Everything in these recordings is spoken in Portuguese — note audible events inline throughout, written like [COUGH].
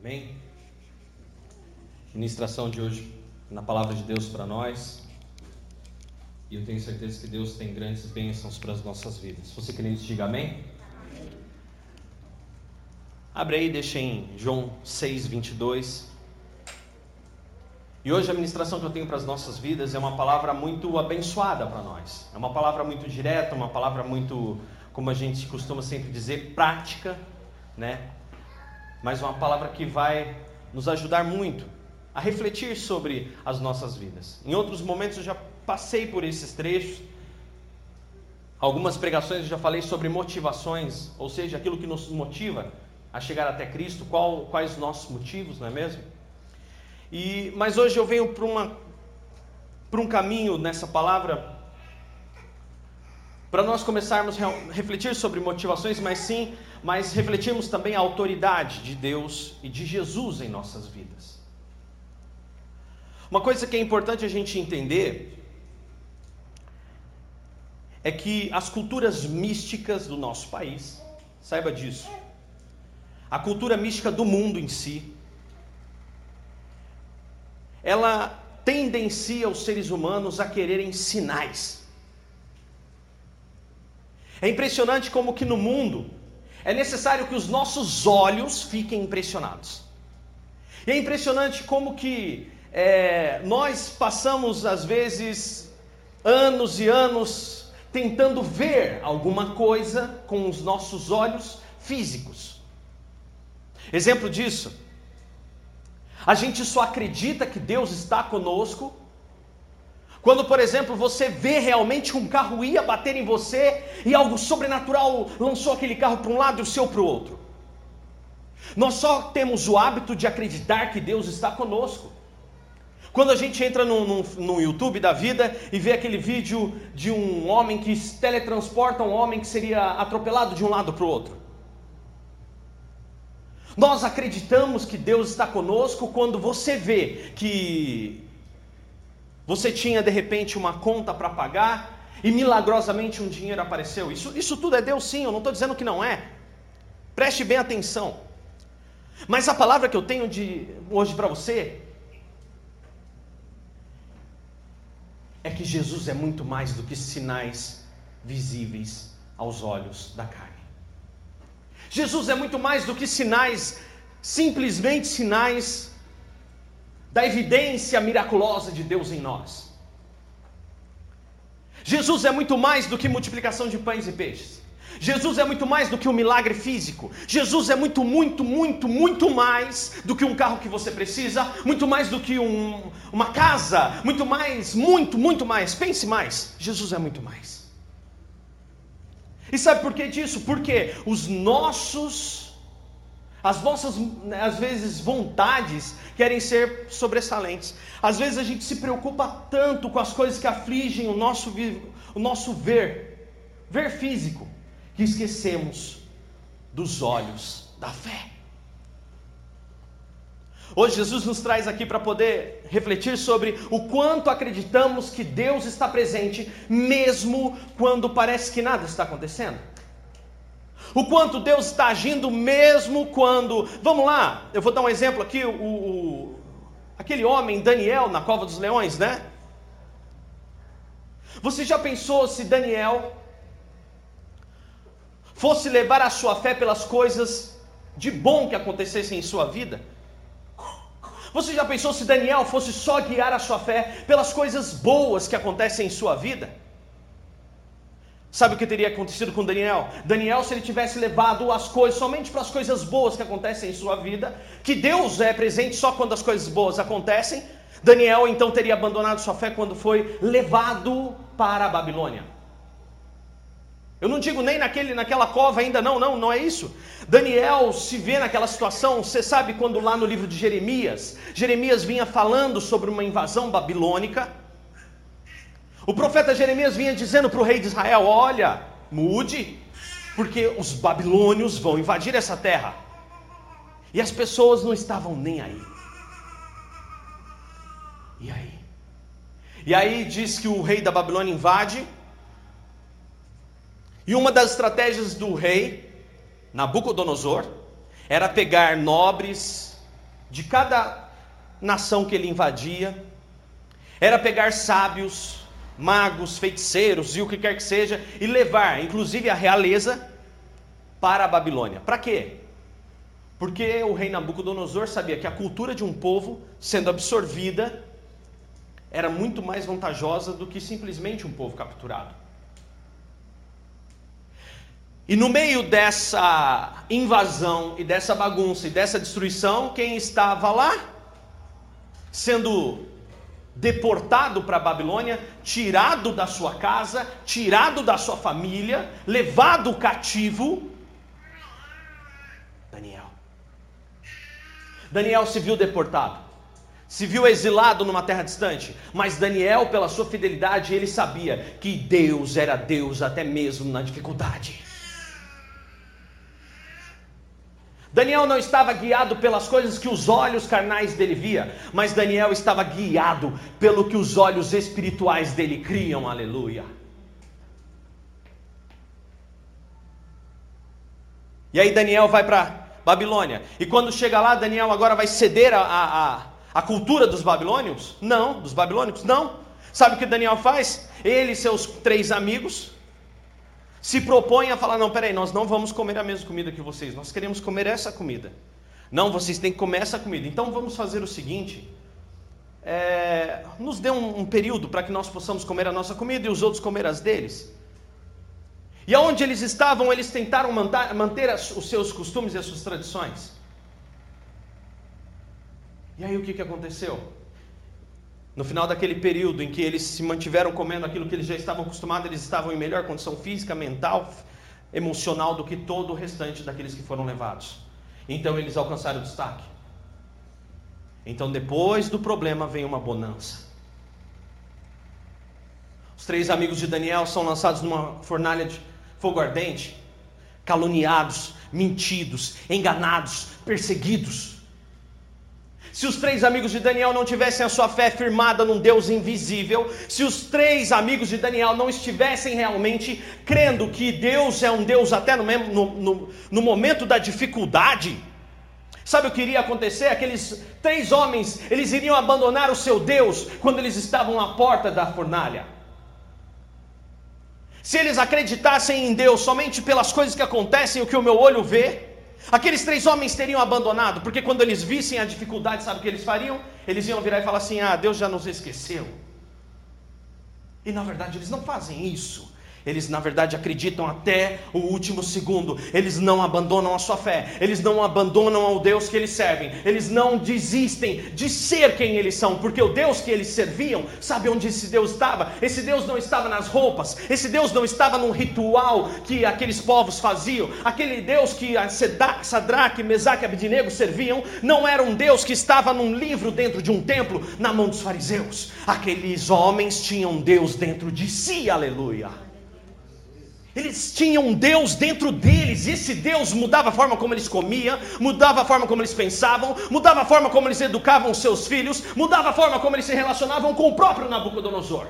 Amém? Ministração de hoje na palavra de Deus para nós. E eu tenho certeza que Deus tem grandes bênçãos para as nossas vidas. Se você crê nisso, diga amém. Abre aí, deixa em João 6, 22. E hoje a ministração que eu tenho para as nossas vidas é uma palavra muito abençoada para nós. É uma palavra muito direta, uma palavra muito, como a gente costuma sempre dizer, prática, né? Mas uma palavra que vai nos ajudar muito a refletir sobre as nossas vidas. Em outros momentos eu já passei por esses trechos. Algumas pregações eu já falei sobre motivações, ou seja, aquilo que nos motiva a chegar até Cristo, qual, quais os nossos motivos, não é mesmo? E, mas hoje eu venho para um caminho nessa palavra para nós começarmos a refletir sobre motivações, mas sim, mas refletirmos também a autoridade de Deus e de Jesus em nossas vidas. Uma coisa que é importante a gente entender é que as culturas místicas do nosso país, saiba disso, a cultura mística do mundo em si, ela tendencia os seres humanos a quererem sinais. É impressionante como que no mundo é necessário que os nossos olhos fiquem impressionados. E é impressionante como que é, nós passamos às vezes anos e anos tentando ver alguma coisa com os nossos olhos físicos. Exemplo disso, a gente só acredita que Deus está conosco quando, por exemplo, você vê realmente um carro ia bater em você e algo sobrenatural lançou aquele carro para um lado e o seu para o outro. Nós só temos o hábito de acreditar que Deus está conosco. Quando a gente entra no, no, no, YouTube da vida e vê aquele vídeo de um homem que teletransporta um homem que seria atropelado de um lado para o outro. Nós acreditamos que Deus está conosco quando você vê que você tinha de repente uma conta para pagar e milagrosamente um dinheiro apareceu. Isso, isso tudo é Deus sim, eu não estou dizendo que não é. Preste bem atenção. Mas a palavra que eu tenho de hoje para você é que Jesus é muito mais do que sinais visíveis aos olhos da carne. Jesus é muito mais do que sinais, simplesmente sinais da evidência miraculosa de Deus em nós. Jesus é muito mais do que multiplicação de pães e peixes. Jesus é muito mais do que um milagre físico. Jesus é muito, muito, muito, muito mais do que um carro que você precisa, muito mais do que um, uma casa, muito mais, muito, muito mais. Pense mais. Jesus é muito mais. E sabe por que disso? Porque os nossos, as nossas, às vezes, vontades querem ser sobressalentes. Às vezes a gente se preocupa tanto com as coisas que afligem o nosso, o nosso ver, ver físico, que esquecemos dos olhos da fé. Hoje Jesus nos traz aqui para poder refletir sobre o quanto acreditamos que Deus está presente, mesmo quando parece que nada está acontecendo. O quanto Deus está agindo, mesmo quando. Vamos lá, eu vou dar um exemplo aqui: o, o aquele homem, Daniel, na cova dos leões, né? Você já pensou se Daniel fosse levar a sua fé pelas coisas de bom que acontecessem em sua vida? Você já pensou se Daniel fosse só guiar a sua fé pelas coisas boas que acontecem em sua vida? Sabe o que teria acontecido com Daniel? Daniel, se ele tivesse levado as coisas somente para as coisas boas que acontecem em sua vida, que Deus é presente só quando as coisas boas acontecem, Daniel então teria abandonado sua fé quando foi levado para a Babilônia. Eu não digo nem naquele, naquela cova ainda, não, não, não é isso. Daniel se vê naquela situação, você sabe quando lá no livro de Jeremias, Jeremias vinha falando sobre uma invasão babilônica. O profeta Jeremias vinha dizendo para o rei de Israel: Olha, mude, porque os babilônios vão invadir essa terra. E as pessoas não estavam nem aí. E aí? E aí diz que o rei da Babilônia invade e uma das estratégias do rei Nabucodonosor era pegar nobres, de cada nação que ele invadia era pegar sábios, magos, feiticeiros e o que quer que seja e levar, inclusive, a realeza para a Babilônia. Para quê? Porque o rei Nabucodonosor sabia que a cultura de um povo sendo absorvida era muito mais vantajosa do que simplesmente um povo capturado. E no meio dessa invasão e dessa bagunça e dessa destruição, quem estava lá? Sendo deportado para a Babilônia, tirado da sua casa, tirado da sua família, levado cativo. Daniel. Daniel se viu deportado se viu exilado numa terra distante, mas Daniel, pela sua fidelidade, ele sabia que Deus era Deus até mesmo na dificuldade. Daniel não estava guiado pelas coisas que os olhos carnais dele via, mas Daniel estava guiado pelo que os olhos espirituais dele criam. Aleluia. E aí Daniel vai para Babilônia. E quando chega lá, Daniel agora vai ceder a, a, a cultura dos babilônios? Não, dos babilônicos? Não. Sabe o que Daniel faz? Ele e seus três amigos se propõem a falar: não, peraí, nós não vamos comer a mesma comida que vocês, nós queremos comer essa comida. Não, vocês têm que comer essa comida. Então vamos fazer o seguinte: é, nos dê um, um período para que nós possamos comer a nossa comida e os outros comer as deles. E aonde eles estavam, eles tentaram manter, manter os seus costumes e as suas tradições. E aí o que, que aconteceu? No final daquele período em que eles se mantiveram comendo aquilo que eles já estavam acostumados, eles estavam em melhor condição física, mental, emocional do que todo o restante daqueles que foram levados. Então eles alcançaram destaque. Então depois do problema vem uma bonança. Os três amigos de Daniel são lançados numa fornalha de fogo ardente, caluniados, mentidos, enganados, perseguidos. Se os três amigos de Daniel não tivessem a sua fé firmada num Deus invisível, se os três amigos de Daniel não estivessem realmente crendo que Deus é um Deus até no, no, no, no momento da dificuldade, sabe o que iria acontecer? Aqueles três homens, eles iriam abandonar o seu Deus quando eles estavam à porta da fornalha. Se eles acreditassem em Deus somente pelas coisas que acontecem, o que o meu olho vê, Aqueles três homens teriam abandonado, porque quando eles vissem a dificuldade, sabe o que eles fariam? Eles iam virar e falar assim: Ah, Deus já nos esqueceu. E na verdade eles não fazem isso. Eles, na verdade, acreditam até o último segundo. Eles não abandonam a sua fé. Eles não abandonam ao Deus que eles servem. Eles não desistem de ser quem eles são, porque o Deus que eles serviam, sabe onde esse Deus estava? Esse Deus não estava nas roupas. Esse Deus não estava num ritual que aqueles povos faziam. Aquele Deus que Sadraque, Mesaque e Abednego serviam, não era um Deus que estava num livro dentro de um templo na mão dos fariseus. Aqueles homens tinham Deus dentro de si. Aleluia. Eles tinham um Deus dentro deles, e esse Deus mudava a forma como eles comiam, mudava a forma como eles pensavam, mudava a forma como eles educavam seus filhos, mudava a forma como eles se relacionavam com o próprio Nabucodonosor.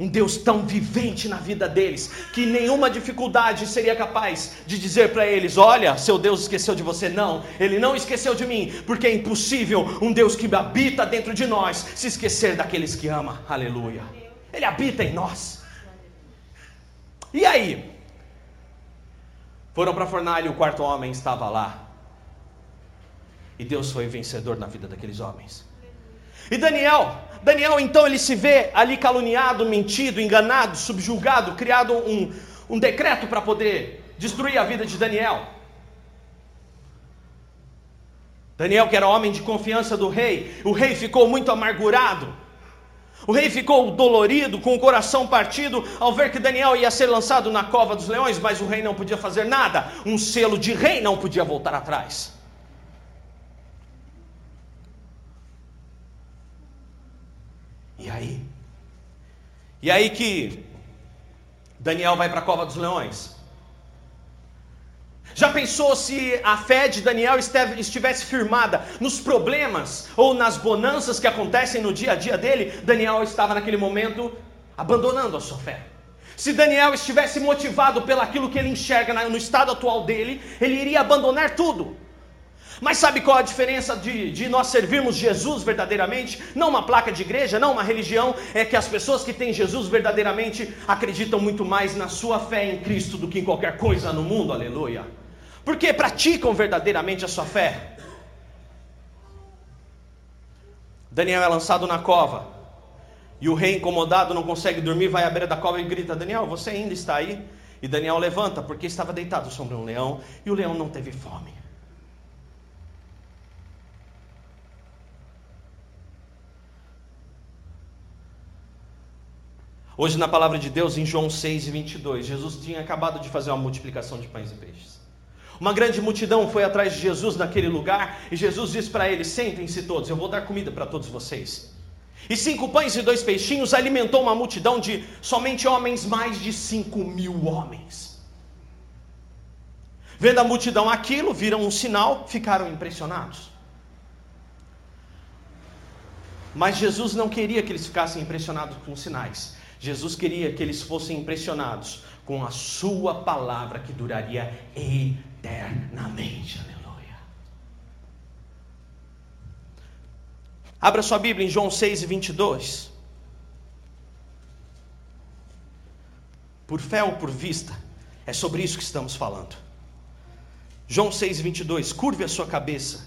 Um Deus tão vivente na vida deles, que nenhuma dificuldade seria capaz de dizer para eles: Olha, seu Deus esqueceu de você. Não, ele não esqueceu de mim, porque é impossível um Deus que habita dentro de nós se esquecer daqueles que ama. Aleluia. Ele habita em nós. E aí? Foram para a fornalha e o quarto homem estava lá. E Deus foi vencedor na vida daqueles homens. E Daniel, Daniel então ele se vê ali caluniado, mentido, enganado, subjulgado, criado um, um decreto para poder destruir a vida de Daniel. Daniel, que era homem de confiança do rei, o rei ficou muito amargurado. O rei ficou dolorido, com o coração partido, ao ver que Daniel ia ser lançado na cova dos leões, mas o rei não podia fazer nada. Um selo de rei não podia voltar atrás. E aí? E aí que Daniel vai para a cova dos leões? Já pensou se a fé de Daniel estivesse firmada nos problemas ou nas bonanças que acontecem no dia a dia dele? Daniel estava naquele momento abandonando a sua fé. Se Daniel estivesse motivado pelaquilo que ele enxerga no estado atual dele, ele iria abandonar tudo. Mas sabe qual a diferença de, de, nós servirmos Jesus verdadeiramente? Não uma placa de igreja, não uma religião, é que as pessoas que têm Jesus verdadeiramente acreditam muito mais na sua fé em Cristo do que em qualquer coisa no mundo, aleluia. Porque praticam verdadeiramente a sua fé. Daniel é lançado na cova, e o rei incomodado não consegue dormir, vai à beira da cova e grita: Daniel, você ainda está aí? E Daniel levanta, porque estava deitado sobre um leão, e o leão não teve fome. Hoje, na palavra de Deus, em João 6 e 22, Jesus tinha acabado de fazer uma multiplicação de pães e peixes. Uma grande multidão foi atrás de Jesus naquele lugar e Jesus disse para eles: Sentem-se todos, eu vou dar comida para todos vocês. E cinco pães e dois peixinhos alimentou uma multidão de somente homens, mais de cinco mil homens. Vendo a multidão aquilo, viram um sinal, ficaram impressionados. Mas Jesus não queria que eles ficassem impressionados com sinais. Jesus queria que eles fossem impressionados com a sua palavra que duraria eternamente. Aleluia. Abra sua Bíblia em João 6 e 22. Por fé ou por vista, é sobre isso que estamos falando. João 6 e 22. Curve a sua cabeça.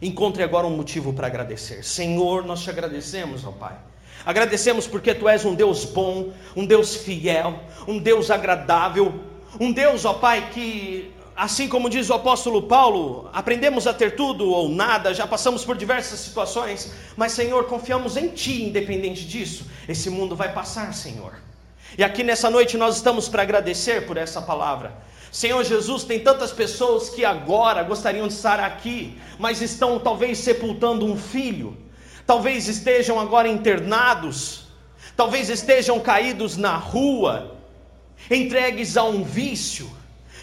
Encontre agora um motivo para agradecer. Senhor, nós te agradecemos, ó Pai Agradecemos porque tu és um Deus bom, um Deus fiel, um Deus agradável, um Deus, ó Pai, que, assim como diz o apóstolo Paulo, aprendemos a ter tudo ou nada, já passamos por diversas situações, mas, Senhor, confiamos em Ti, independente disso. Esse mundo vai passar, Senhor. E aqui nessa noite nós estamos para agradecer por essa palavra. Senhor Jesus, tem tantas pessoas que agora gostariam de estar aqui, mas estão talvez sepultando um filho talvez estejam agora internados, talvez estejam caídos na rua, entregues a um vício,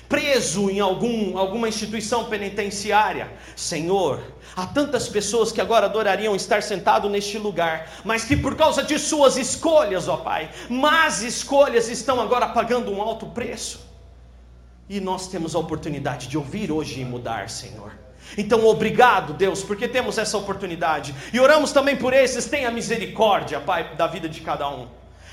preso em algum, alguma instituição penitenciária. Senhor, há tantas pessoas que agora adorariam estar sentado neste lugar, mas que por causa de suas escolhas, ó Pai, más escolhas, estão agora pagando um alto preço. E nós temos a oportunidade de ouvir hoje e mudar, Senhor. Então, obrigado, Deus, porque temos essa oportunidade. E oramos também por esses, tenha misericórdia, Pai, da vida de cada um.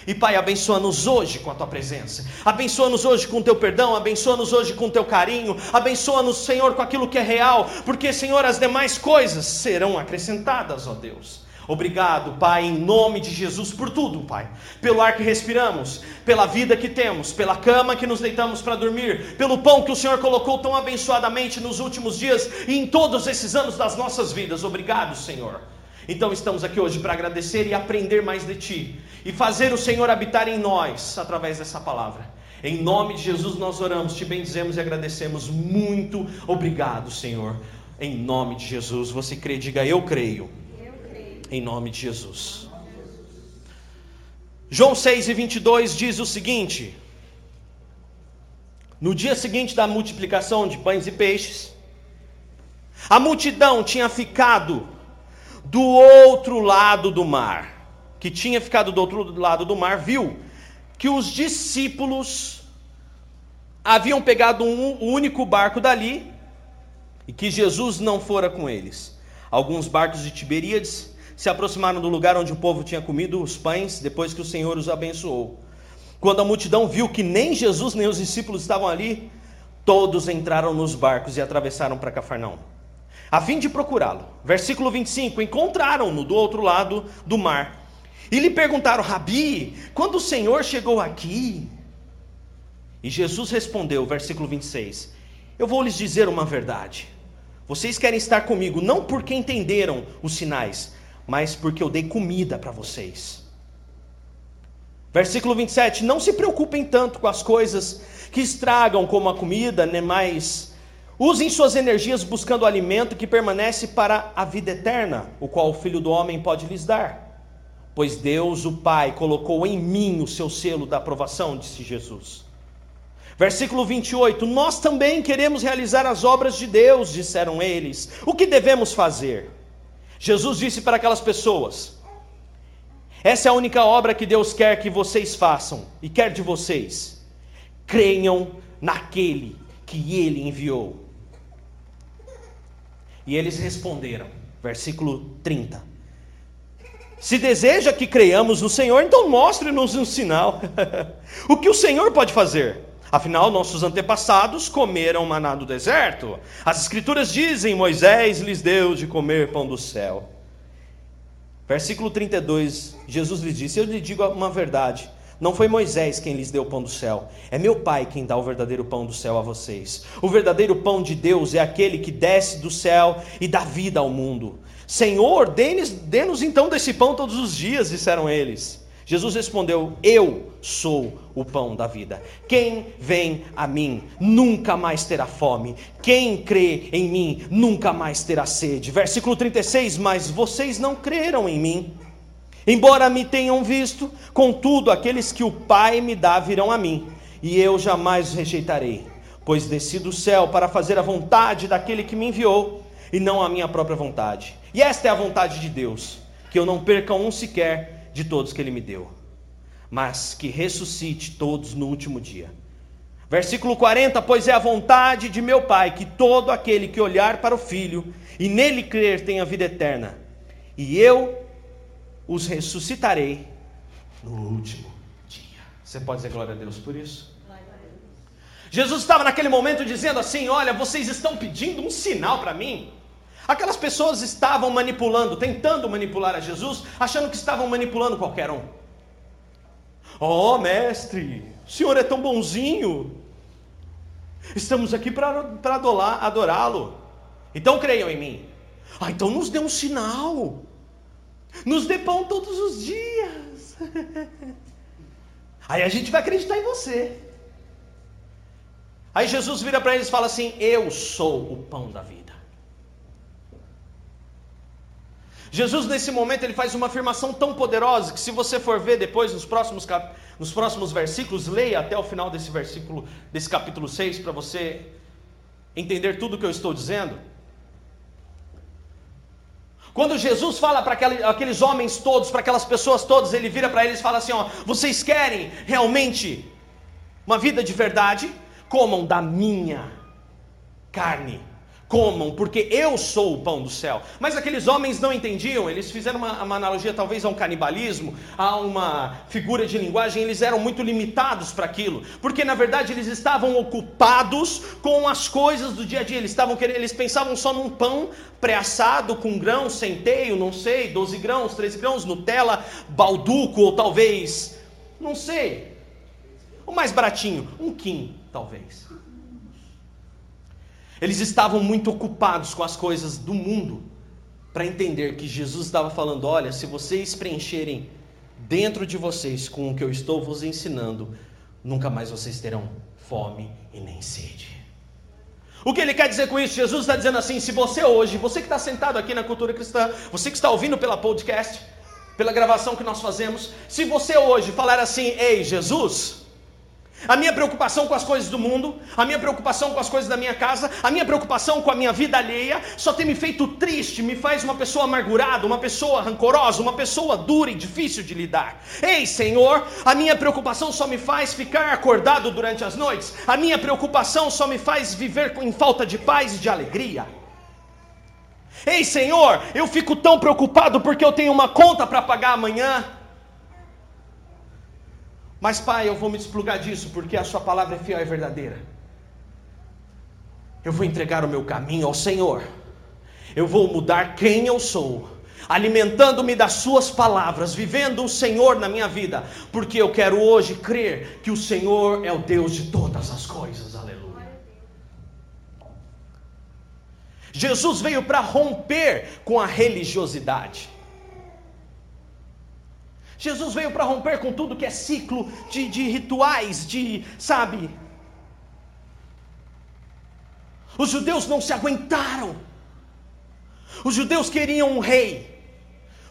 E Pai, abençoa-nos hoje com a tua presença, abençoa-nos hoje com o teu perdão, abençoa-nos hoje com o teu carinho, abençoa-nos, Senhor, com aquilo que é real, porque, Senhor, as demais coisas serão acrescentadas, ó Deus. Obrigado, Pai, em nome de Jesus, por tudo, Pai. Pelo ar que respiramos, pela vida que temos, pela cama que nos deitamos para dormir, pelo pão que o Senhor colocou tão abençoadamente nos últimos dias e em todos esses anos das nossas vidas. Obrigado, Senhor. Então estamos aqui hoje para agradecer e aprender mais de Ti e fazer o Senhor habitar em nós através dessa palavra. Em nome de Jesus nós oramos, te bendizemos e agradecemos. Muito obrigado, Senhor. Em nome de Jesus, você crê, diga eu creio em nome de Jesus. João 6 e 22 diz o seguinte: No dia seguinte da multiplicação de pães e peixes, a multidão tinha ficado do outro lado do mar. Que tinha ficado do outro lado do mar, viu que os discípulos haviam pegado um único barco dali e que Jesus não fora com eles. Alguns barcos de Tiberíades se aproximaram do lugar onde o povo tinha comido os pães depois que o Senhor os abençoou. Quando a multidão viu que nem Jesus nem os discípulos estavam ali, todos entraram nos barcos e atravessaram para Cafarnaum, a fim de procurá-lo. Versículo 25: Encontraram-no do outro lado do mar e lhe perguntaram: Rabi, quando o Senhor chegou aqui? E Jesus respondeu, versículo 26: Eu vou lhes dizer uma verdade. Vocês querem estar comigo não porque entenderam os sinais, mas porque eu dei comida para vocês. Versículo 27: Não se preocupem tanto com as coisas que estragam como a comida, nem mais. Usem suas energias buscando o alimento que permanece para a vida eterna, o qual o Filho do Homem pode lhes dar. Pois Deus, o Pai, colocou em mim o seu selo da aprovação, disse Jesus. Versículo 28: Nós também queremos realizar as obras de Deus, disseram eles. O que devemos fazer? Jesus disse para aquelas pessoas: Essa é a única obra que Deus quer que vocês façam e quer de vocês. Creiam naquele que Ele enviou. E eles responderam, versículo 30. Se deseja que creiamos no Senhor, então mostre-nos um sinal. [LAUGHS] o que o Senhor pode fazer? Afinal, nossos antepassados comeram maná do deserto. As Escrituras dizem: Moisés lhes deu de comer pão do céu. Versículo 32, Jesus lhes disse: Eu lhe digo uma verdade. Não foi Moisés quem lhes deu o pão do céu, é meu Pai quem dá o verdadeiro pão do céu a vocês. O verdadeiro pão de Deus é aquele que desce do céu e dá vida ao mundo. Senhor, dê-nos então desse pão todos os dias, disseram eles. Jesus respondeu: Eu sou o pão da vida. Quem vem a mim nunca mais terá fome. Quem crê em mim nunca mais terá sede. Versículo 36: Mas vocês não creram em mim. Embora me tenham visto, contudo, aqueles que o Pai me dá virão a mim, e eu jamais os rejeitarei, pois desci do céu para fazer a vontade daquele que me enviou, e não a minha própria vontade. E esta é a vontade de Deus, que eu não perca um sequer de todos que ele me deu, mas que ressuscite todos no último dia. Versículo 40: Pois é a vontade de meu Pai que todo aquele que olhar para o Filho e nele crer tenha vida eterna, e eu os ressuscitarei no último dia. Você pode dizer glória a Deus por isso? Jesus estava naquele momento dizendo assim: Olha, vocês estão pedindo um sinal para mim. Aquelas pessoas estavam manipulando, tentando manipular a Jesus, achando que estavam manipulando qualquer um. Oh, mestre, o senhor é tão bonzinho. Estamos aqui para adorá-lo. Então creiam em mim. Ah, então nos dê um sinal. Nos dê pão todos os dias. [LAUGHS] Aí a gente vai acreditar em você. Aí Jesus vira para eles e fala assim: Eu sou o pão da vida. Jesus, nesse momento, ele faz uma afirmação tão poderosa que, se você for ver depois nos próximos, cap... nos próximos versículos, leia até o final desse versículo, desse capítulo 6, para você entender tudo o que eu estou dizendo. Quando Jesus fala para aqueles homens todos, para aquelas pessoas todas, ele vira para eles e fala assim: ó, vocês querem realmente uma vida de verdade? Comam da minha carne comam, porque eu sou o pão do céu. Mas aqueles homens não entendiam, eles fizeram uma, uma, analogia talvez a um canibalismo, a uma figura de linguagem, eles eram muito limitados para aquilo, porque na verdade eles estavam ocupados com as coisas do dia a dia, eles, estavam eles pensavam só num pão pré-assado com grãos, centeio, não sei, 12 grãos, 13 grãos, Nutella, balduco ou talvez, não sei, o mais baratinho, um quim, talvez. Eles estavam muito ocupados com as coisas do mundo para entender que Jesus estava falando: olha, se vocês preencherem dentro de vocês com o que eu estou vos ensinando, nunca mais vocês terão fome e nem sede. O que ele quer dizer com isso? Jesus está dizendo assim: se você hoje, você que está sentado aqui na cultura cristã, você que está ouvindo pela podcast, pela gravação que nós fazemos, se você hoje falar assim, ei, Jesus, a minha preocupação com as coisas do mundo, a minha preocupação com as coisas da minha casa, a minha preocupação com a minha vida alheia, só tem me feito triste, me faz uma pessoa amargurada, uma pessoa rancorosa, uma pessoa dura e difícil de lidar. Ei, Senhor, a minha preocupação só me faz ficar acordado durante as noites, a minha preocupação só me faz viver em falta de paz e de alegria. Ei, Senhor, eu fico tão preocupado porque eu tenho uma conta para pagar amanhã. Mas, Pai, eu vou me desplugar disso porque a Sua palavra é fiel e verdadeira. Eu vou entregar o meu caminho ao Senhor. Eu vou mudar quem eu sou, alimentando-me das Suas palavras, vivendo o Senhor na minha vida, porque eu quero hoje crer que o Senhor é o Deus de todas as coisas. Aleluia. Jesus veio para romper com a religiosidade. Jesus veio para romper com tudo que é ciclo de, de rituais, de, sabe? Os judeus não se aguentaram. Os judeus queriam um rei,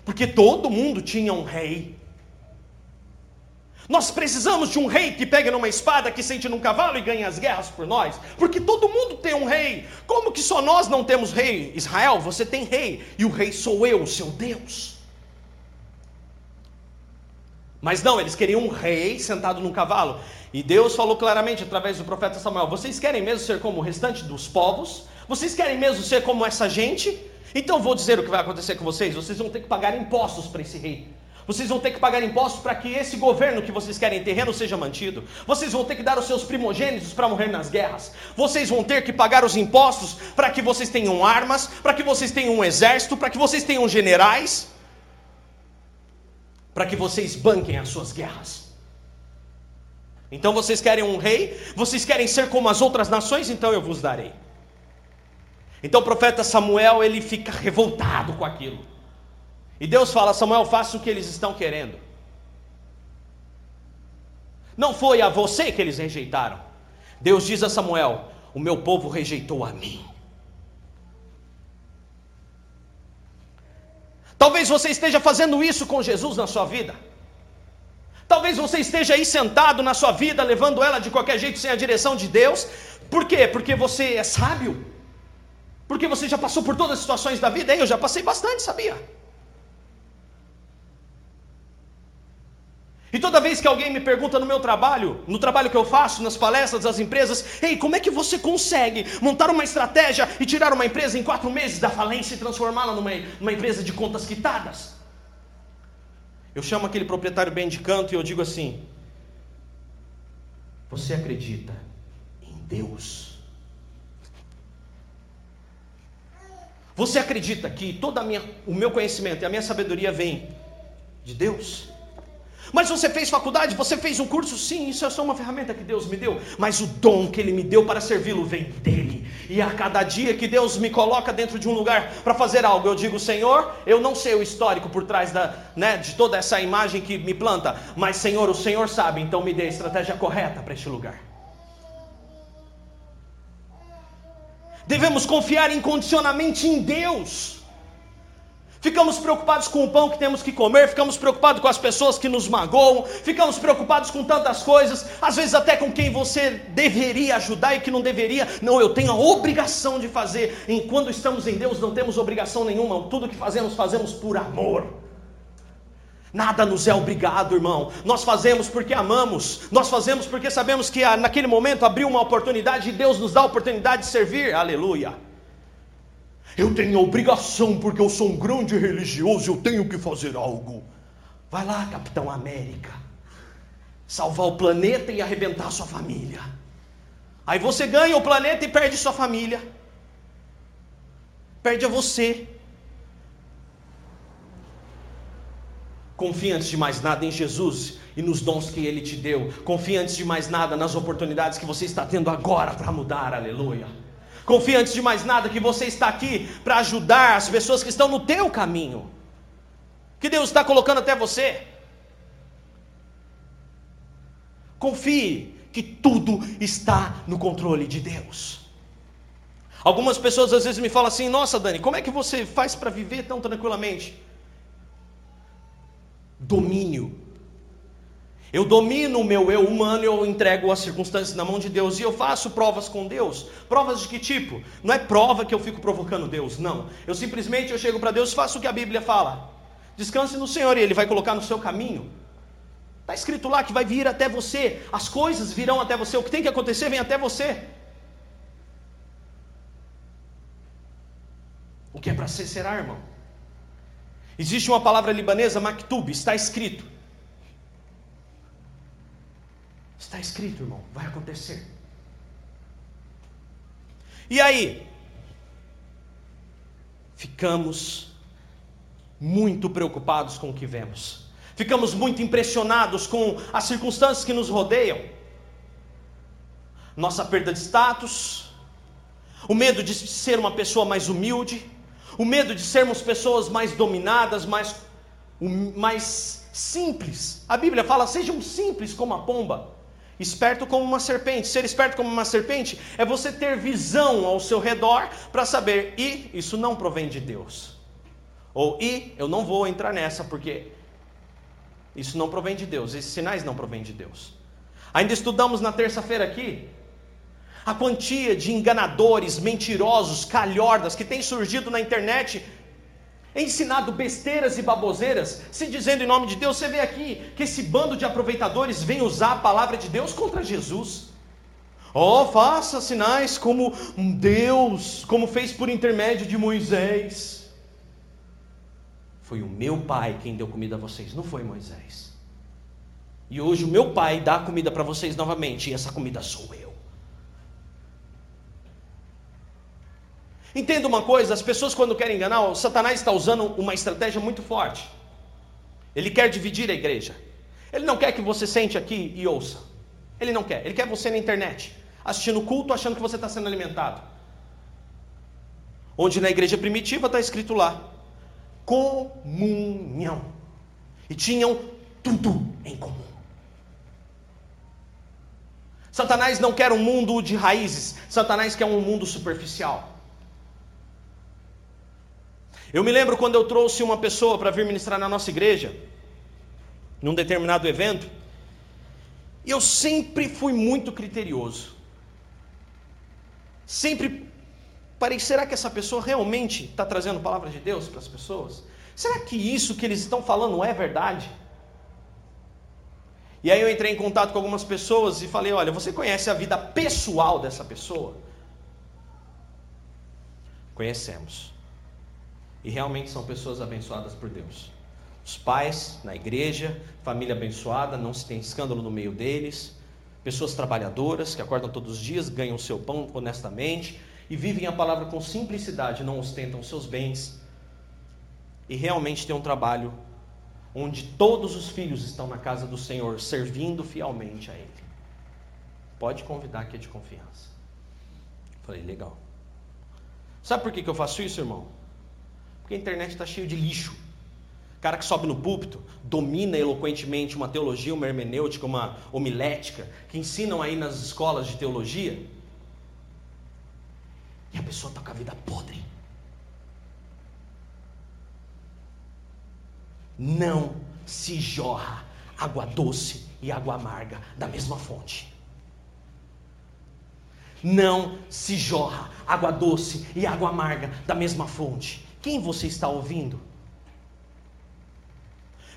porque todo mundo tinha um rei. Nós precisamos de um rei que pegue numa espada, que sente num cavalo e ganhe as guerras por nós, porque todo mundo tem um rei. Como que só nós não temos rei? Israel, você tem rei, e o rei sou eu, seu Deus. Mas não, eles queriam um rei sentado num cavalo. E Deus falou claramente através do profeta Samuel: Vocês querem mesmo ser como o restante dos povos? Vocês querem mesmo ser como essa gente? Então vou dizer o que vai acontecer com vocês: vocês vão ter que pagar impostos para esse rei. Vocês vão ter que pagar impostos para que esse governo que vocês querem terreno seja mantido. Vocês vão ter que dar os seus primogênitos para morrer nas guerras. Vocês vão ter que pagar os impostos para que vocês tenham armas, para que vocês tenham um exército, para que vocês tenham generais, para que vocês banquem as suas guerras. Então vocês querem um rei? Vocês querem ser como as outras nações? Então eu vos darei. Então o profeta Samuel ele fica revoltado com aquilo. E Deus fala: Samuel, faça o que eles estão querendo. Não foi a você que eles rejeitaram. Deus diz a Samuel: O meu povo rejeitou a mim. Talvez você esteja fazendo isso com Jesus na sua vida. Talvez você esteja aí sentado na sua vida, levando ela de qualquer jeito sem a direção de Deus. Por quê? Porque você é sábio. Porque você já passou por todas as situações da vida. Eu já passei bastante, sabia? E toda vez que alguém me pergunta no meu trabalho, no trabalho que eu faço, nas palestras das empresas, ei, como é que você consegue montar uma estratégia e tirar uma empresa em quatro meses da falência e transformá-la numa, numa empresa de contas quitadas? Eu chamo aquele proprietário bem de canto e eu digo assim: Você acredita em Deus? Você acredita que todo o meu conhecimento e a minha sabedoria vem de Deus? Mas você fez faculdade, você fez um curso, sim, isso é só uma ferramenta que Deus me deu. Mas o dom que Ele me deu para servi-lo vem dele. E a cada dia que Deus me coloca dentro de um lugar para fazer algo, eu digo, Senhor, eu não sei o histórico por trás da, né, de toda essa imagem que me planta, mas Senhor, o Senhor sabe, então me dê a estratégia correta para este lugar. Devemos confiar incondicionalmente em Deus. Ficamos preocupados com o pão que temos que comer, ficamos preocupados com as pessoas que nos magoam, ficamos preocupados com tantas coisas, às vezes até com quem você deveria ajudar e que não deveria. Não, eu tenho a obrigação de fazer. E quando estamos em Deus, não temos obrigação nenhuma, tudo que fazemos, fazemos por amor. Nada nos é obrigado, irmão. Nós fazemos porque amamos, nós fazemos porque sabemos que naquele momento abriu uma oportunidade e Deus nos dá a oportunidade de servir. Aleluia. Eu tenho obrigação, porque eu sou um grande religioso, eu tenho que fazer algo. Vai lá, Capitão América. Salvar o planeta e arrebentar sua família. Aí você ganha o planeta e perde sua família. Perde a você. Confie antes de mais nada em Jesus e nos dons que Ele te deu. Confie antes de mais nada nas oportunidades que você está tendo agora para mudar. Aleluia. Confie antes de mais nada que você está aqui para ajudar as pessoas que estão no teu caminho. Que Deus está colocando até você. Confie que tudo está no controle de Deus. Algumas pessoas às vezes me falam assim: Nossa, Dani, como é que você faz para viver tão tranquilamente? Domínio eu domino o meu eu humano, eu entrego as circunstâncias na mão de Deus e eu faço provas com Deus. Provas de que tipo? Não é prova que eu fico provocando Deus, não. Eu simplesmente eu chego para Deus faço o que a Bíblia fala. Descanse no Senhor e Ele vai colocar no seu caminho. Está escrito lá que vai vir até você, as coisas virão até você, o que tem que acontecer vem até você. O que é para ser, será, irmão. Existe uma palavra libanesa, maktub, está escrito. Está escrito, irmão, vai acontecer. E aí? Ficamos muito preocupados com o que vemos. Ficamos muito impressionados com as circunstâncias que nos rodeiam. Nossa perda de status, o medo de ser uma pessoa mais humilde, o medo de sermos pessoas mais dominadas, mais, mais simples. A Bíblia fala: sejam simples como a pomba. Esperto como uma serpente. Ser esperto como uma serpente é você ter visão ao seu redor para saber, e isso não provém de Deus. Ou, e eu não vou entrar nessa porque isso não provém de Deus, esses sinais não provêm de Deus. Ainda estudamos na terça-feira aqui a quantia de enganadores, mentirosos, calhordas que tem surgido na internet ensinado besteiras e baboseiras, se dizendo em nome de Deus. Você vê aqui que esse bando de aproveitadores vem usar a palavra de Deus contra Jesus. Oh, faça sinais como Deus, como fez por intermédio de Moisés. Foi o meu pai quem deu comida a vocês, não foi Moisés. E hoje o meu pai dá comida para vocês novamente, e essa comida sou eu. Entenda uma coisa: as pessoas, quando querem enganar, Satanás está usando uma estratégia muito forte. Ele quer dividir a igreja. Ele não quer que você sente aqui e ouça. Ele não quer. Ele quer você na internet, assistindo culto, achando que você está sendo alimentado. Onde na igreja primitiva está escrito lá: comunhão. E tinham tudo em comum. Satanás não quer um mundo de raízes, Satanás quer um mundo superficial. Eu me lembro quando eu trouxe uma pessoa para vir ministrar na nossa igreja, num determinado evento, e eu sempre fui muito criterioso. Sempre parei, será que essa pessoa realmente está trazendo a palavra de Deus para as pessoas? Será que isso que eles estão falando é verdade? E aí eu entrei em contato com algumas pessoas e falei: olha, você conhece a vida pessoal dessa pessoa? Conhecemos. E realmente são pessoas abençoadas por Deus. Os pais na igreja, família abençoada, não se tem escândalo no meio deles. Pessoas trabalhadoras que acordam todos os dias, ganham o seu pão honestamente e vivem a palavra com simplicidade, não ostentam seus bens. E realmente têm um trabalho onde todos os filhos estão na casa do Senhor, servindo fielmente a Ele. Pode convidar que é de confiança. Falei, legal. Sabe por que, que eu faço isso, irmão? Porque a internet está cheia de lixo. Cara que sobe no púlpito, domina eloquentemente uma teologia, uma hermenêutica, uma homilética, que ensinam aí nas escolas de teologia. E a pessoa está com a vida podre. Não se jorra água doce e água amarga da mesma fonte. Não se jorra água doce e água amarga da mesma fonte. Quem você está ouvindo?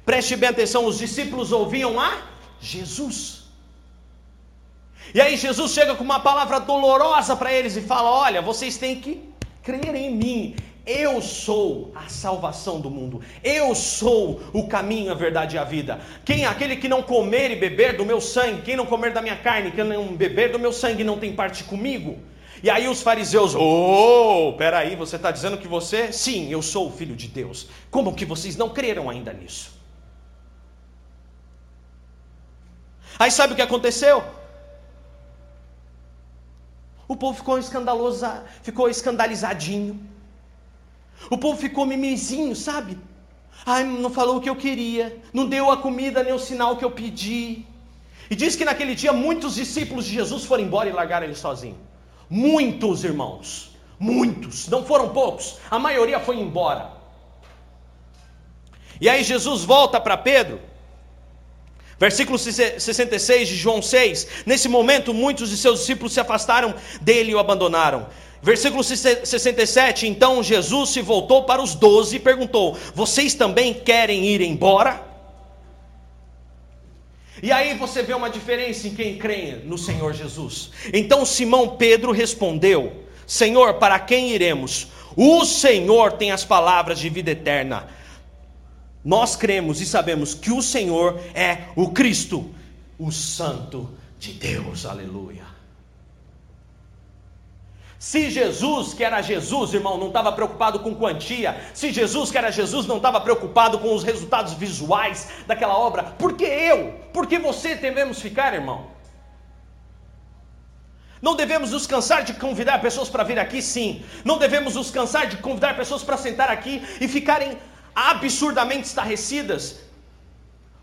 Preste bem atenção: os discípulos ouviam a Jesus. E aí Jesus chega com uma palavra dolorosa para eles e fala: Olha, vocês têm que crer em mim. Eu sou a salvação do mundo. Eu sou o caminho, a verdade e a vida. Quem aquele que não comer e beber do meu sangue, quem não comer da minha carne, quem não beber do meu sangue, não tem parte comigo. E aí os fariseus, oh, peraí, você está dizendo que você, sim, eu sou o filho de Deus. Como que vocês não creram ainda nisso? Aí sabe o que aconteceu? O povo ficou escandaloso, ficou escandalizadinho. O povo ficou mimizinho, sabe? Ai, não falou o que eu queria, não deu a comida nem o sinal que eu pedi. E diz que naquele dia muitos discípulos de Jesus foram embora e largaram ele sozinho. Muitos irmãos, muitos, não foram poucos, a maioria foi embora. E aí Jesus volta para Pedro, versículo 66 de João 6. Nesse momento, muitos de seus discípulos se afastaram dele e o abandonaram. Versículo 67, então Jesus se voltou para os doze e perguntou: Vocês também querem ir embora? E aí você vê uma diferença em quem crê no Senhor Jesus. Então Simão Pedro respondeu: Senhor, para quem iremos? O Senhor tem as palavras de vida eterna. Nós cremos e sabemos que o Senhor é o Cristo, o Santo de Deus. Aleluia. Se Jesus, que era Jesus, irmão, não estava preocupado com quantia, se Jesus, que era Jesus, não estava preocupado com os resultados visuais daquela obra, por que eu, por que você devemos ficar, irmão? Não devemos nos cansar de convidar pessoas para vir aqui, sim. Não devemos nos cansar de convidar pessoas para sentar aqui e ficarem absurdamente estarrecidas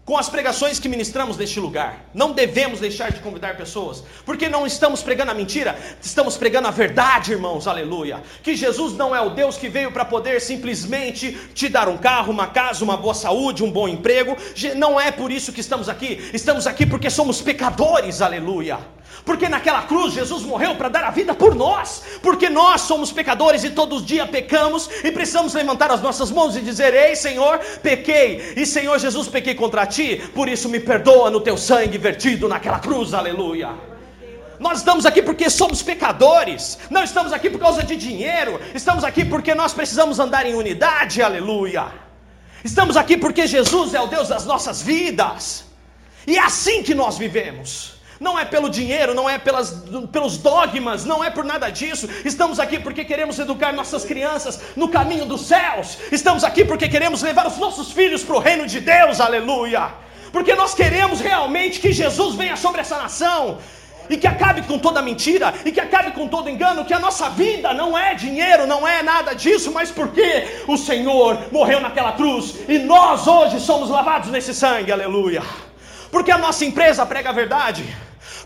com as pregações que ministramos neste lugar. Não devemos deixar de convidar pessoas, porque não estamos pregando a mentira, estamos pregando a verdade, irmãos, aleluia. Que Jesus não é o Deus que veio para poder simplesmente te dar um carro, uma casa, uma boa saúde, um bom emprego. Não é por isso que estamos aqui, estamos aqui porque somos pecadores, aleluia. Porque naquela cruz Jesus morreu para dar a vida por nós, porque nós somos pecadores e todos os dias pecamos e precisamos levantar as nossas mãos e dizer: Ei Senhor, pequei, e Senhor Jesus, pequei contra ti, por isso me perdoa no teu sangue vertido naquela cruz, aleluia. Nós estamos aqui porque somos pecadores, não estamos aqui por causa de dinheiro, estamos aqui porque nós precisamos andar em unidade, aleluia. Estamos aqui porque Jesus é o Deus das nossas vidas, e é assim que nós vivemos. Não é pelo dinheiro, não é pelas, pelos dogmas, não é por nada disso. Estamos aqui porque queremos educar nossas crianças no caminho dos céus. Estamos aqui porque queremos levar os nossos filhos para o reino de Deus, aleluia. Porque nós queremos realmente que Jesus venha sobre essa nação e que acabe com toda mentira, e que acabe com todo engano, que a nossa vida não é dinheiro, não é nada disso, mas porque o Senhor morreu naquela cruz e nós hoje somos lavados nesse sangue, aleluia. Porque a nossa empresa prega a verdade.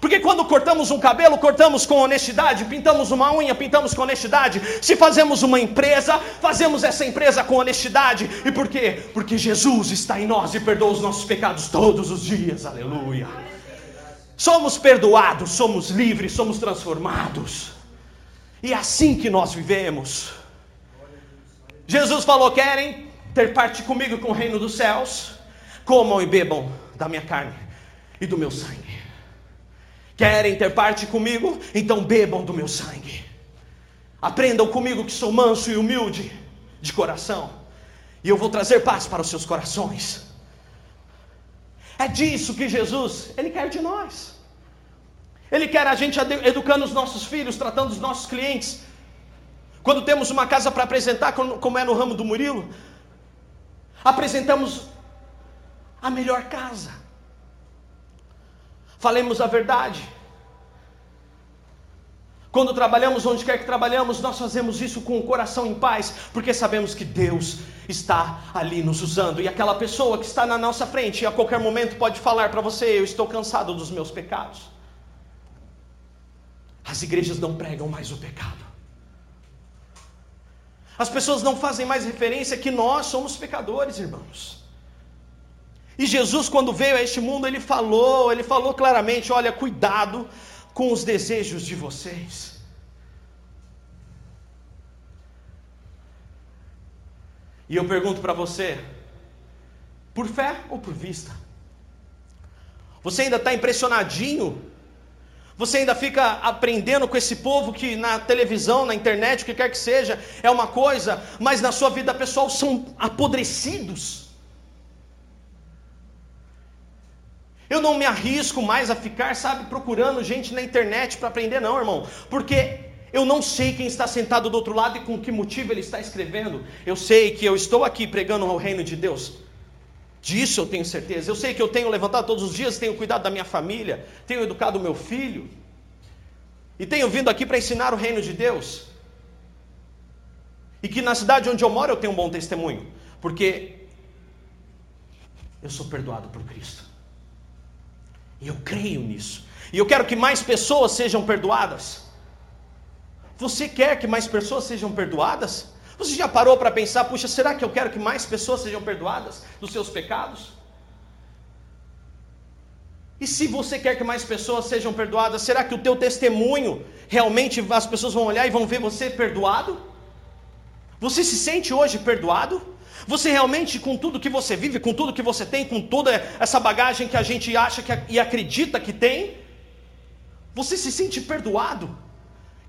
Porque quando cortamos um cabelo, cortamos com honestidade, pintamos uma unha, pintamos com honestidade. Se fazemos uma empresa, fazemos essa empresa com honestidade. E por quê? Porque Jesus está em nós e perdoa os nossos pecados todos os dias. Aleluia. Somos perdoados, somos livres, somos transformados. E é assim que nós vivemos. Jesus falou: querem ter parte comigo com o reino dos céus? Comam e bebam da minha carne e do meu sangue. Querem ter parte comigo? Então bebam do meu sangue. Aprendam comigo que sou manso e humilde de coração, e eu vou trazer paz para os seus corações. É disso que Jesus, Ele quer de nós. Ele quer a gente educando os nossos filhos, tratando os nossos clientes. Quando temos uma casa para apresentar, como é no ramo do Murilo, apresentamos a melhor casa. Falemos a verdade. Quando trabalhamos onde quer que trabalhamos, nós fazemos isso com o coração em paz, porque sabemos que Deus está ali nos usando. E aquela pessoa que está na nossa frente, a qualquer momento pode falar para você: Eu estou cansado dos meus pecados. As igrejas não pregam mais o pecado. As pessoas não fazem mais referência que nós somos pecadores, irmãos. E Jesus, quando veio a este mundo, ele falou, ele falou claramente: olha, cuidado com os desejos de vocês. E eu pergunto para você: por fé ou por vista? Você ainda está impressionadinho? Você ainda fica aprendendo com esse povo que na televisão, na internet, o que quer que seja, é uma coisa, mas na sua vida pessoal são apodrecidos. Eu não me arrisco mais a ficar, sabe, procurando gente na internet para aprender, não, irmão. Porque eu não sei quem está sentado do outro lado e com que motivo ele está escrevendo. Eu sei que eu estou aqui pregando ao reino de Deus. Disso eu tenho certeza. Eu sei que eu tenho levantado todos os dias, tenho cuidado da minha família, tenho educado o meu filho. E tenho vindo aqui para ensinar o reino de Deus. E que na cidade onde eu moro eu tenho um bom testemunho. Porque eu sou perdoado por Cristo. E eu creio nisso. E eu quero que mais pessoas sejam perdoadas. Você quer que mais pessoas sejam perdoadas? Você já parou para pensar, puxa, será que eu quero que mais pessoas sejam perdoadas dos seus pecados? E se você quer que mais pessoas sejam perdoadas, será que o teu testemunho realmente as pessoas vão olhar e vão ver você perdoado? Você se sente hoje perdoado? Você realmente, com tudo que você vive, com tudo que você tem, com toda essa bagagem que a gente acha que, e acredita que tem, você se sente perdoado?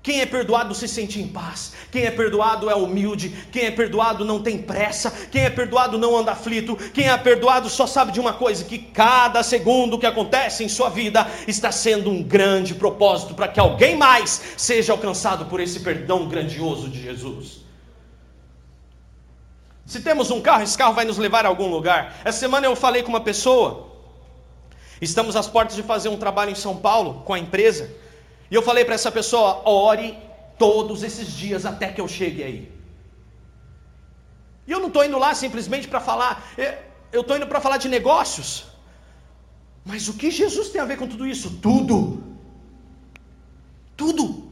Quem é perdoado se sente em paz. Quem é perdoado é humilde. Quem é perdoado não tem pressa. Quem é perdoado não anda aflito. Quem é perdoado só sabe de uma coisa: que cada segundo que acontece em sua vida está sendo um grande propósito para que alguém mais seja alcançado por esse perdão grandioso de Jesus. Se temos um carro, esse carro vai nos levar a algum lugar. Essa semana eu falei com uma pessoa. Estamos às portas de fazer um trabalho em São Paulo com a empresa. E eu falei para essa pessoa: ore todos esses dias até que eu chegue aí. E eu não estou indo lá simplesmente para falar, eu estou indo para falar de negócios. Mas o que Jesus tem a ver com tudo isso? Tudo. Tudo.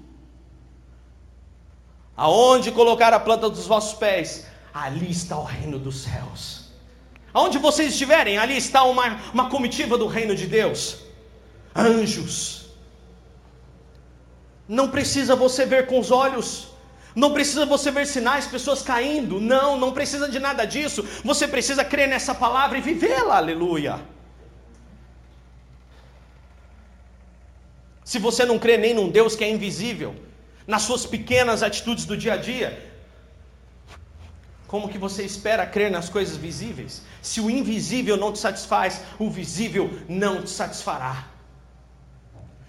Aonde colocar a planta dos vossos pés, ali está o reino dos céus. Aonde vocês estiverem, ali está uma, uma comitiva do reino de Deus. Anjos. Não precisa você ver com os olhos, não precisa você ver sinais, pessoas caindo. Não, não precisa de nada disso. Você precisa crer nessa palavra e vivê-la. Aleluia. Se você não crê nem num Deus que é invisível, nas suas pequenas atitudes do dia a dia, como que você espera crer nas coisas visíveis? Se o invisível não te satisfaz, o visível não te satisfará.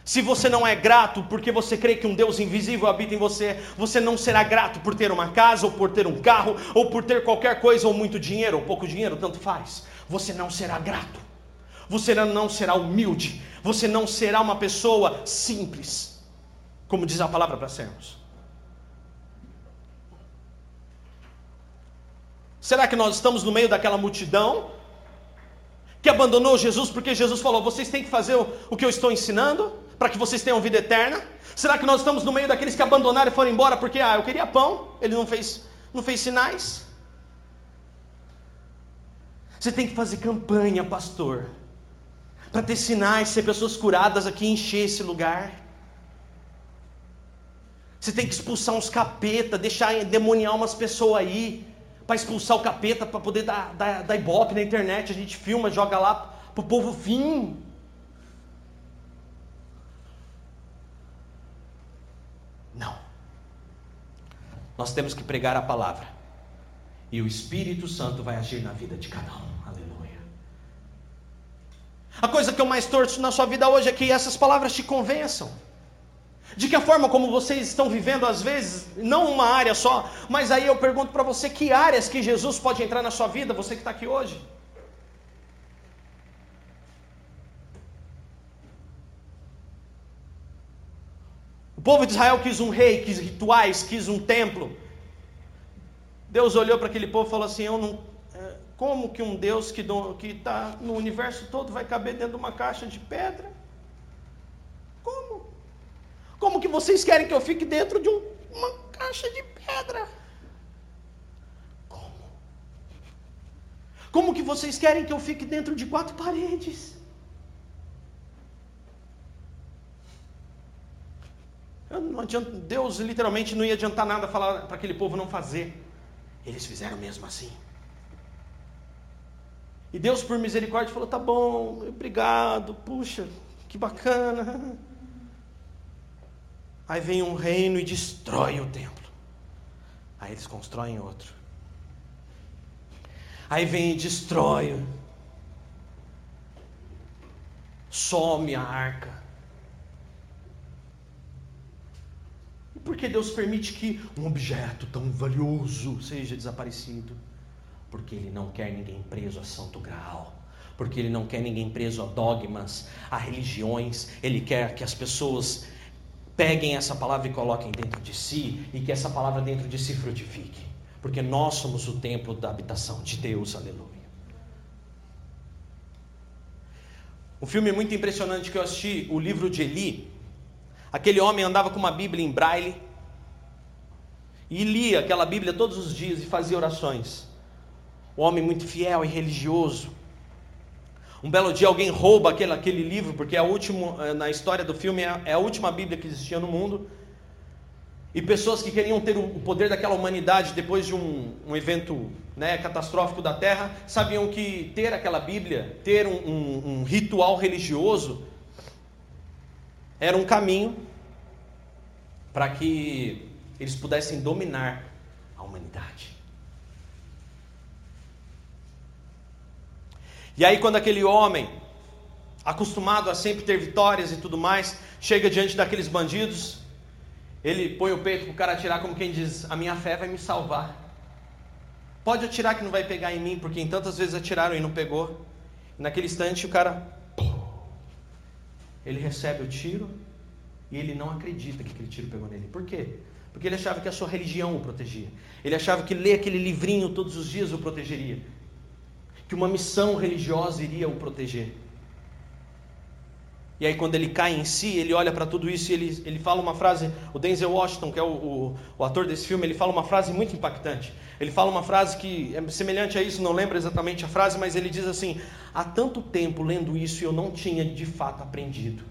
Se você não é grato porque você crê que um Deus invisível habita em você, você não será grato por ter uma casa, ou por ter um carro, ou por ter qualquer coisa, ou muito dinheiro, ou pouco dinheiro, tanto faz. Você não será grato. Você não será humilde. Você não será uma pessoa simples, como diz a palavra para sermos. Será que nós estamos no meio daquela multidão que abandonou Jesus porque Jesus falou: vocês têm que fazer o que eu estou ensinando? para que vocês tenham vida eterna? Será que nós estamos no meio daqueles que abandonaram e foram embora porque ah, eu queria pão, ele não fez, não fez sinais? Você tem que fazer campanha, pastor, para ter sinais, ser pessoas curadas aqui, encher esse lugar. Você tem que expulsar uns capeta, deixar demoniar umas pessoas aí, para expulsar o capeta, para poder dar, dar, dar ibope na internet. A gente filma, joga lá para o povo vir. Não. Nós temos que pregar a palavra. E o Espírito Santo vai agir na vida de cada um. Aleluia. A coisa que eu mais torço na sua vida hoje é que essas palavras te convençam. De que a forma como vocês estão vivendo, às vezes, não uma área só, mas aí eu pergunto para você: que áreas que Jesus pode entrar na sua vida, você que está aqui hoje? povo de Israel quis um rei, quis rituais, quis um templo. Deus olhou para aquele povo e falou assim: Eu não, é, como que um Deus que está no universo todo vai caber dentro de uma caixa de pedra? Como? Como que vocês querem que eu fique dentro de um, uma caixa de pedra? Como? Como que vocês querem que eu fique dentro de quatro paredes? Adianta, Deus literalmente não ia adiantar nada falar para aquele povo não fazer. Eles fizeram mesmo assim. E Deus, por misericórdia, falou: tá bom, obrigado, puxa, que bacana. [LAUGHS] Aí vem um reino e destrói o templo. Aí eles constroem outro. Aí vem e destrói. Some a arca. Por que Deus permite que um objeto tão valioso seja desaparecido? Porque Ele não quer ninguém preso a Santo Graal. Porque Ele não quer ninguém preso a dogmas, a religiões. Ele quer que as pessoas peguem essa palavra e coloquem dentro de si e que essa palavra dentro de si frutifique. Porque nós somos o templo da habitação de Deus, aleluia. Um filme muito impressionante que eu assisti, o livro de Eli, Aquele homem andava com uma Bíblia em braille e lia aquela Bíblia todos os dias e fazia orações. Um homem muito fiel e religioso. Um belo dia alguém rouba aquele, aquele livro, porque é a última, eh, na história do filme é, é a última Bíblia que existia no mundo. E pessoas que queriam ter o poder daquela humanidade depois de um, um evento né, catastrófico da Terra, sabiam que ter aquela Bíblia, ter um, um, um ritual religioso, era um caminho para que eles pudessem dominar a humanidade. E aí, quando aquele homem, acostumado a sempre ter vitórias e tudo mais, chega diante daqueles bandidos, ele põe o peito para o cara atirar, como quem diz: A minha fé vai me salvar. Pode atirar que não vai pegar em mim, porque em tantas vezes atiraram e não pegou. E naquele instante o cara ele recebe o tiro e ele não acredita que aquele tiro pegou nele. Por quê? Porque ele achava que a sua religião o protegia. Ele achava que ler aquele livrinho todos os dias o protegeria. Que uma missão religiosa iria o proteger. E aí, quando ele cai em si, ele olha para tudo isso e ele, ele fala uma frase. O Denzel Washington, que é o, o, o, ator desse filme, ele fala uma frase muito impactante. Ele fala uma frase que é semelhante a isso, não lembro exatamente a frase, mas ele diz assim: Há tanto tempo lendo isso eu não tinha de fato aprendido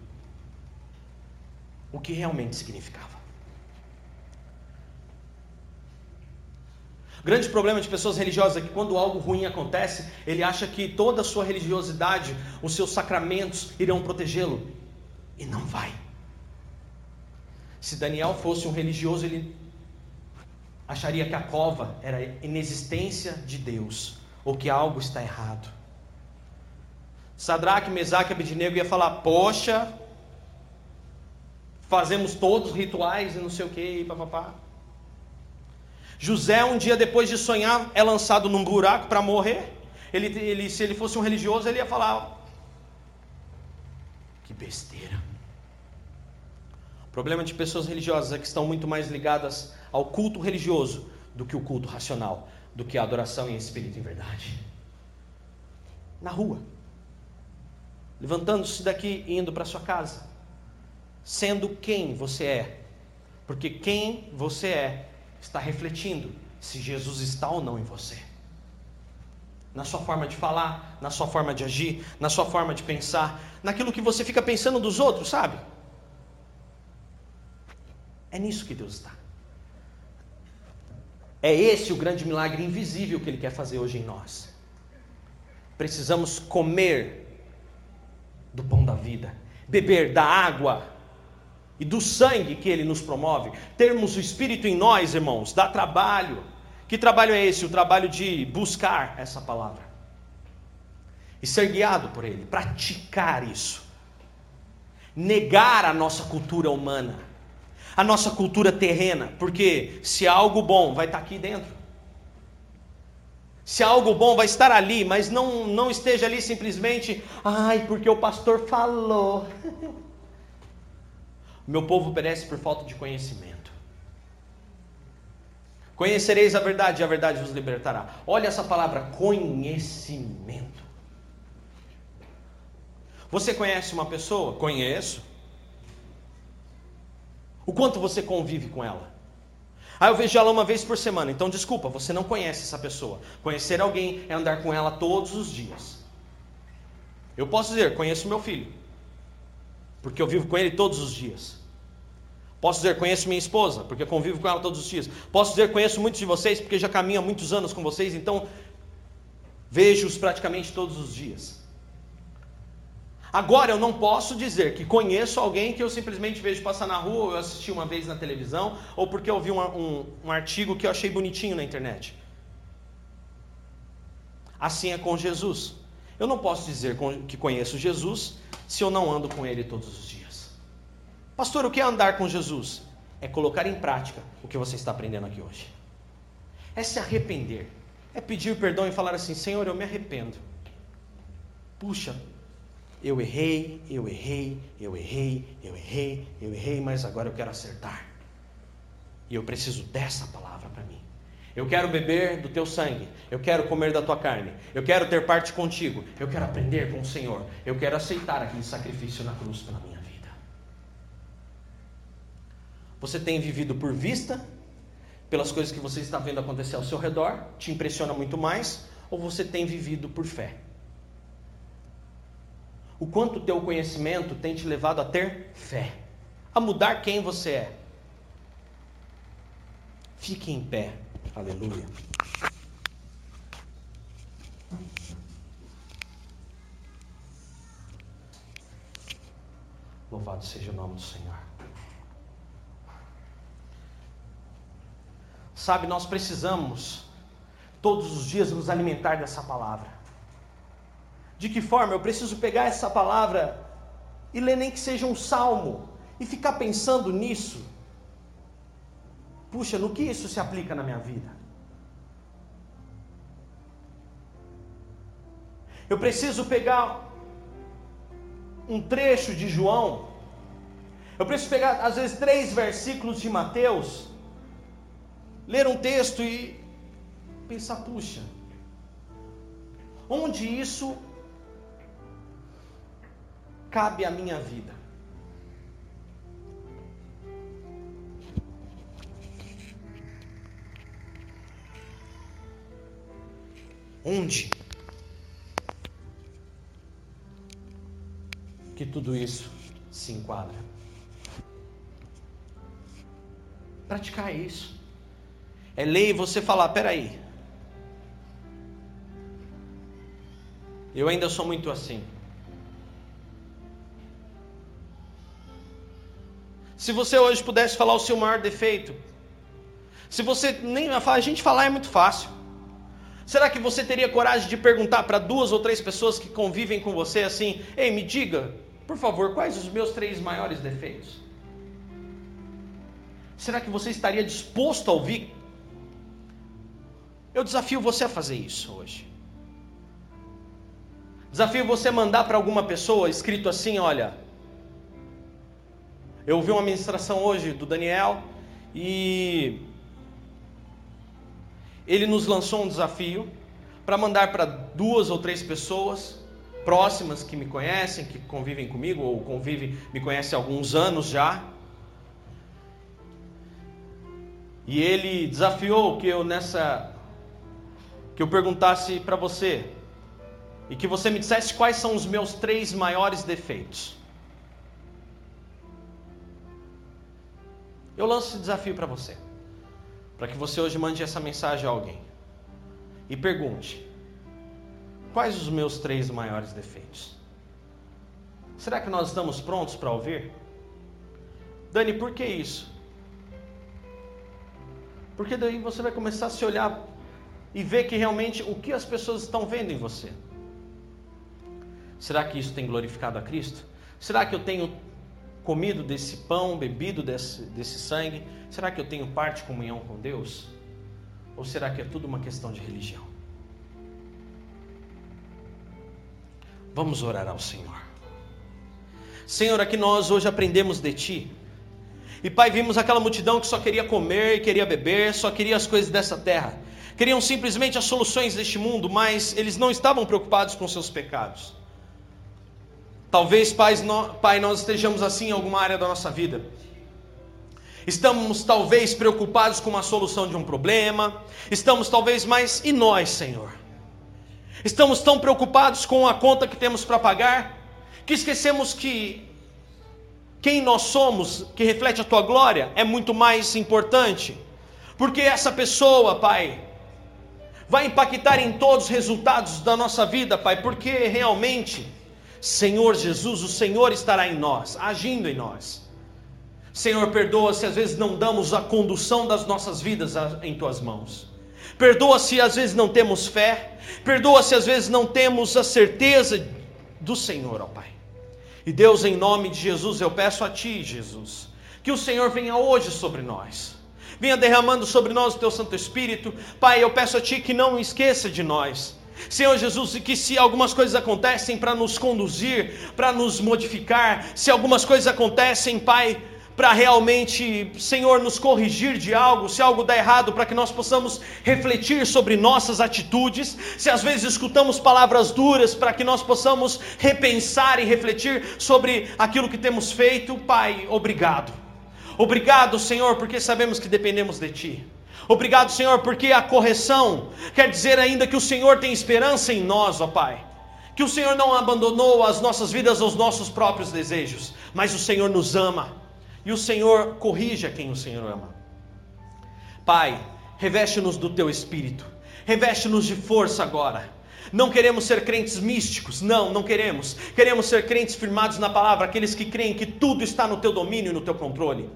o que realmente significava. Grande problema de pessoas religiosas é que quando algo ruim acontece, ele acha que toda a sua religiosidade, os seus sacramentos irão protegê-lo. E não vai. Se Daniel fosse um religioso, ele acharia que a cova era a inexistência de Deus, ou que algo está errado. Sadraque, Mesaque e Abednego ia falar: Poxa, fazemos todos os rituais e não sei o que, papapá. José, um dia depois de sonhar, é lançado num buraco para morrer. Ele, ele, se ele fosse um religioso, ele ia falar: Que besteira. O problema de pessoas religiosas é que estão muito mais ligadas ao culto religioso do que o culto racional, do que a adoração em espírito e em verdade. Na rua, levantando-se daqui e indo para sua casa, sendo quem você é, porque quem você é está refletindo se Jesus está ou não em você. Na sua forma de falar, na sua forma de agir, na sua forma de pensar, naquilo que você fica pensando dos outros, sabe? É nisso que Deus está. É esse o grande milagre invisível que Ele quer fazer hoje em nós. Precisamos comer do pão da vida, beber da água e do sangue que ele nos promove. Termos o Espírito em nós, irmãos, dá trabalho. Que trabalho é esse? O trabalho de buscar essa palavra e ser guiado por ele, praticar isso, negar a nossa cultura humana, a nossa cultura terrena, porque se há algo bom vai estar aqui dentro. Se algo bom vai estar ali, mas não, não esteja ali simplesmente, ai, porque o pastor falou. [LAUGHS] Meu povo perece por falta de conhecimento. Conhecereis a verdade e a verdade vos libertará. Olha essa palavra, conhecimento. Você conhece uma pessoa? Conheço. O quanto você convive com ela? Ah, eu vejo ela uma vez por semana. Então, desculpa, você não conhece essa pessoa. Conhecer alguém é andar com ela todos os dias. Eu posso dizer, conheço meu filho porque eu vivo com ele todos os dias. Posso dizer, conheço minha esposa, porque convivo com ela todos os dias. Posso dizer, conheço muitos de vocês, porque já caminho há muitos anos com vocês, então vejo-os praticamente todos os dias. Agora, eu não posso dizer que conheço alguém que eu simplesmente vejo passar na rua, ou eu assisti uma vez na televisão, ou porque eu vi um, um, um artigo que eu achei bonitinho na internet. Assim é com Jesus. Eu não posso dizer que conheço Jesus se eu não ando com Ele todos os dias? Pastor, o que é andar com Jesus? É colocar em prática o que você está aprendendo aqui hoje. É se arrepender. É pedir perdão e falar assim: Senhor, eu me arrependo. Puxa, eu errei, eu errei, eu errei, eu errei, eu errei, mas agora eu quero acertar. E eu preciso dessa palavra para mim. Eu quero beber do teu sangue. Eu quero comer da tua carne. Eu quero ter parte contigo. Eu quero aprender com o Senhor. Eu quero aceitar aquele sacrifício na cruz pela minha vida. Você tem vivido por vista, pelas coisas que você está vendo acontecer ao seu redor, te impressiona muito mais, ou você tem vivido por fé? O quanto o teu conhecimento tem te levado a ter fé, a mudar quem você é. Fique em pé. Aleluia. Louvado seja o nome do Senhor. Sabe, nós precisamos todos os dias nos alimentar dessa palavra. De que forma? Eu preciso pegar essa palavra e ler nem que seja um salmo e ficar pensando nisso Puxa, no que isso se aplica na minha vida? Eu preciso pegar um trecho de João, eu preciso pegar às vezes três versículos de Mateus, ler um texto e pensar, puxa, onde isso cabe à minha vida? Onde que tudo isso se enquadra? Praticar isso. É lei você falar, peraí. Eu ainda sou muito assim. Se você hoje pudesse falar o seu maior defeito, se você nem a gente falar é muito fácil. Será que você teria coragem de perguntar para duas ou três pessoas que convivem com você assim: "Ei, me diga, por favor, quais os meus três maiores defeitos?" Será que você estaria disposto a ouvir? Eu desafio você a fazer isso hoje. Desafio você a mandar para alguma pessoa escrito assim: olha, eu ouvi uma ministração hoje do Daniel e ele nos lançou um desafio para mandar para duas ou três pessoas próximas que me conhecem, que convivem comigo ou convivem, me conhecem há alguns anos já. E ele desafiou que eu nessa que eu perguntasse para você e que você me dissesse quais são os meus três maiores defeitos. Eu lanço esse desafio para você, para que você hoje mande essa mensagem a alguém e pergunte: quais os meus três maiores defeitos? Será que nós estamos prontos para ouvir? Dani, por que isso? Porque daí você vai começar a se olhar e ver que realmente o que as pessoas estão vendo em você. Será que isso tem glorificado a Cristo? Será que eu tenho comido desse pão, bebido desse, desse sangue? Será que eu tenho parte de comunhão com Deus? Ou será que é tudo uma questão de religião? Vamos orar ao Senhor. Senhor, aqui nós hoje aprendemos de Ti. E Pai, vimos aquela multidão que só queria comer, queria beber, só queria as coisas dessa terra. Queriam simplesmente as soluções deste mundo, mas eles não estavam preocupados com seus pecados. Talvez, pai, nós estejamos assim em alguma área da nossa vida. Estamos talvez preocupados com a solução de um problema. Estamos talvez mais e nós, Senhor. Estamos tão preocupados com a conta que temos para pagar que esquecemos que quem nós somos, que reflete a tua glória, é muito mais importante. Porque essa pessoa, Pai, vai impactar em todos os resultados da nossa vida, Pai, porque realmente, Senhor Jesus, o Senhor estará em nós, agindo em nós. Senhor, perdoa se às vezes não damos a condução das nossas vidas em tuas mãos. Perdoa se às vezes não temos fé. Perdoa se às vezes não temos a certeza do Senhor, ó Pai. E Deus, em nome de Jesus, eu peço a Ti, Jesus, que o Senhor venha hoje sobre nós. Venha derramando sobre nós o Teu Santo Espírito. Pai, eu peço a Ti que não esqueça de nós. Senhor Jesus, que se algumas coisas acontecem para nos conduzir, para nos modificar, se algumas coisas acontecem, Pai, para realmente, Senhor, nos corrigir de algo, se algo dá errado, para que nós possamos refletir sobre nossas atitudes, se às vezes escutamos palavras duras, para que nós possamos repensar e refletir sobre aquilo que temos feito, Pai, obrigado. Obrigado, Senhor, porque sabemos que dependemos de Ti. Obrigado, Senhor, porque a correção quer dizer ainda que o Senhor tem esperança em nós, ó Pai. Que o Senhor não abandonou as nossas vidas aos nossos próprios desejos, mas o Senhor nos ama e o Senhor corrige a quem o Senhor ama. Pai, reveste-nos do teu espírito, reveste-nos de força agora. Não queremos ser crentes místicos, não, não queremos. Queremos ser crentes firmados na palavra, aqueles que creem que tudo está no teu domínio e no teu controle.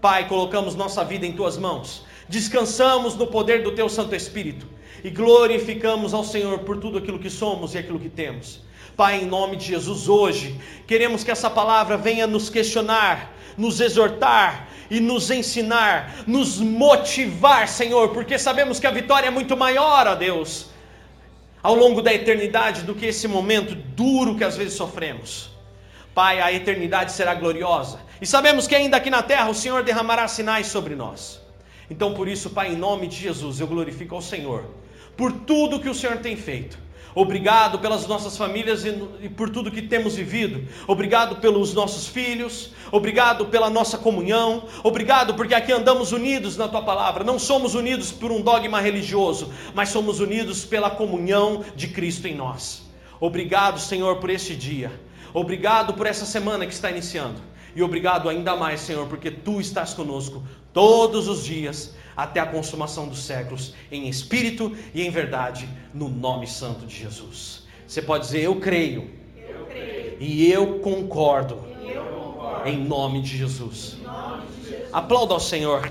Pai, colocamos nossa vida em tuas mãos, descansamos no poder do teu Santo Espírito e glorificamos ao Senhor por tudo aquilo que somos e aquilo que temos. Pai, em nome de Jesus, hoje queremos que essa palavra venha nos questionar, nos exortar e nos ensinar, nos motivar, Senhor, porque sabemos que a vitória é muito maior, ó Deus, ao longo da eternidade do que esse momento duro que às vezes sofremos. Pai, a eternidade será gloriosa e sabemos que ainda aqui na terra o Senhor derramará sinais sobre nós. Então, por isso, Pai, em nome de Jesus, eu glorifico ao Senhor por tudo que o Senhor tem feito Obrigado pelas nossas famílias e, por tudo que temos vivido. Obrigado pelos nossos filhos. Obrigado pela nossa comunhão. Obrigado porque aqui andamos unidos na tua palavra. Não somos unidos por um dogma religioso, mas somos unidos pela comunhão de Cristo em nós. Obrigado, Senhor, por este dia. Obrigado por essa semana que está iniciando. E obrigado ainda mais, Senhor, porque tu estás conosco todos os dias até a consumação dos séculos, em espírito e em verdade, no nome santo de Jesus. Você pode dizer, eu creio, eu creio. E, eu concordo, eu concordo, em nome de Jesus. Nome Aplauda ao Senhor.